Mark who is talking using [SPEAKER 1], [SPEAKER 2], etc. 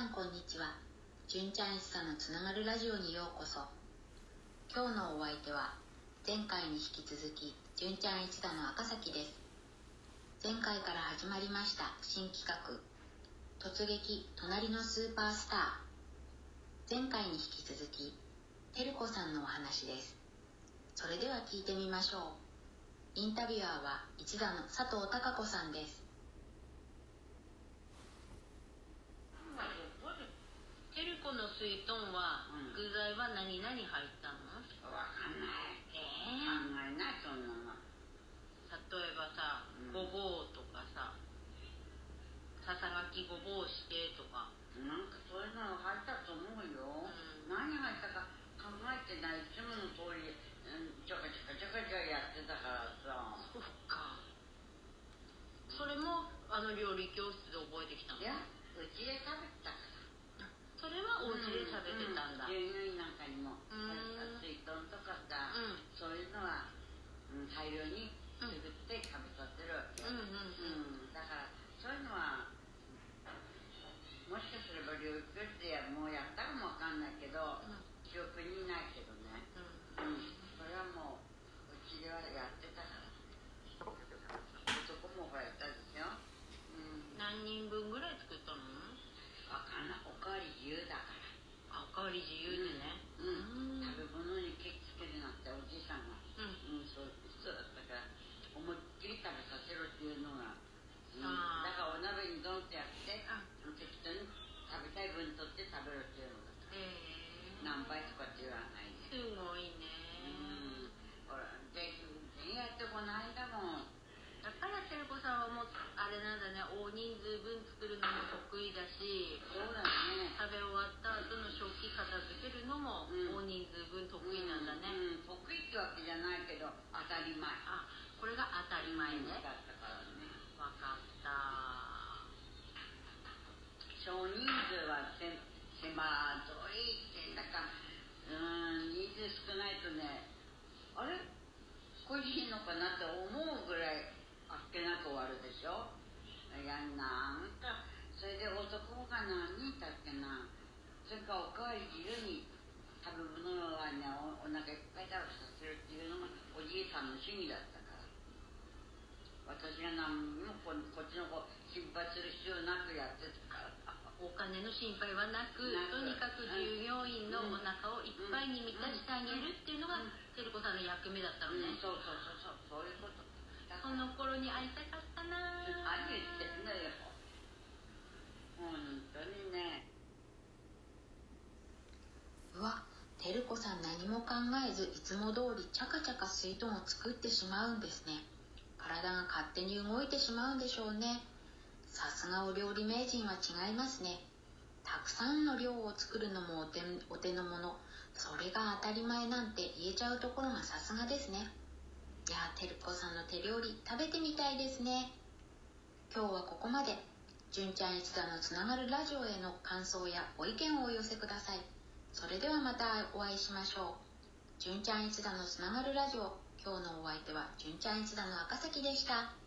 [SPEAKER 1] んこんにちは。純ちゃん一茶のつながるラジオにようこそ。今日のお相手は前回に引き続き純ちゃん一茶の赤崎です。前回から始まりました新企画突撃隣のスーパースター。前回に引き続きてるこさんのお話です。それでは聞いてみましょう。インタビュアーは一座の佐藤孝子さんです
[SPEAKER 2] テルコの水豚は
[SPEAKER 3] うん
[SPEAKER 2] 何々入ったの、
[SPEAKER 3] わかんない。
[SPEAKER 2] え
[SPEAKER 3] 考えない、そんなの。
[SPEAKER 2] 例えばさ
[SPEAKER 3] うん
[SPEAKER 2] ごぼうとかさささがきごぼうしてとか
[SPEAKER 3] なんかそういうの入ったと思うよ。
[SPEAKER 2] うん
[SPEAKER 3] 何入ったか考えてない。いつもの通り、うん、ちょかちょかちょかちょかやってたからさ。
[SPEAKER 2] そっかそれもあの料理教室で覚えてきたの？
[SPEAKER 3] いや、うちで食べてた。
[SPEAKER 2] それはお家で食べてたんだ。
[SPEAKER 3] うん牛乳なんかにも、
[SPEAKER 2] うん
[SPEAKER 3] 水豚とかさ、
[SPEAKER 2] うん
[SPEAKER 3] そういうのは、うん、大量に作って食べさせるわけ。
[SPEAKER 2] うんうん
[SPEAKER 3] うん、だからそういうのはもしかすれば療育教室でもうやったかもわかんないけど、
[SPEAKER 2] うん
[SPEAKER 3] 記憶にないけどね、
[SPEAKER 2] うん
[SPEAKER 3] うん、それはもううちではやってたから男もほらやったでしょ、うん、
[SPEAKER 2] 何人分ぐらい作ったの
[SPEAKER 3] わかんないおかわり自由だから
[SPEAKER 2] あおかわり自由でね
[SPEAKER 3] うん、
[SPEAKER 2] うん
[SPEAKER 3] 食べ物にケーキつけるなっておじいさんが、
[SPEAKER 2] うん
[SPEAKER 3] うん、そういう人だったから思いっきり食べさせろっていうのが、うん、
[SPEAKER 2] あー
[SPEAKER 3] だからお鍋にドンってやって
[SPEAKER 2] あ
[SPEAKER 3] 適当に食べたい分取って食べろっていうのだから
[SPEAKER 2] えー
[SPEAKER 3] 何倍とかって言わないです
[SPEAKER 2] ごいね
[SPEAKER 3] うんほら全然やってこの間も
[SPEAKER 2] だからてるこさんはもうあれなんだね。大人数分作るのも得意だし
[SPEAKER 3] そうだね。
[SPEAKER 2] 食べ終わった後の食器片付けるのも
[SPEAKER 3] うん。
[SPEAKER 2] 大人数分得意なんだね、
[SPEAKER 3] うん、得意ってわけじゃないけど当たり前。
[SPEAKER 2] あこれが当たり前ね。
[SPEAKER 3] だったからね。
[SPEAKER 2] 分かった。
[SPEAKER 3] 少人数はせ狭いってだか。らうん人数少ないとねあれ？これでいいのかなって思うぐらいあっけなく終わるでしょ？いやなんかそれで男が何人いたっけな。それからおかわり自由に食べ物はねおお腹いっぱい食べさせるっていうのがおじいさんの趣味だったから。私が何にもここっちの子心配する必要なくやってたから。
[SPEAKER 2] お金の心配は
[SPEAKER 3] なく
[SPEAKER 2] とにかく従業員のお腹をいっぱいに満たしてあげるっていうのが
[SPEAKER 3] うん。
[SPEAKER 2] てるこさんの役目だったのね、
[SPEAKER 3] うん、そうそうそうそう。そういうことだ
[SPEAKER 2] その頃に会いたかったな。
[SPEAKER 3] 何言ってんのよ。本当にね。
[SPEAKER 1] うわてるこさん何も考えずいつも通りチャカチャカ水豚を作ってしまうんですね。体が勝手に動いてしまうんでしょうね。さすがお料理名人は違いますね。たくさんの量を作るのもお手お手の物それが当たり前なんて言えちゃうところがさすがですねいやーてるこさんの手料理食べてみたいですね。今日はここまで。純ちゃん一座のつながるラジオへの感想やご意見をお寄せください。それではまたお会いしましょう。純ちゃん一座のつながるラジオ。今日のお相手は純ちゃん一座の赤崎でした。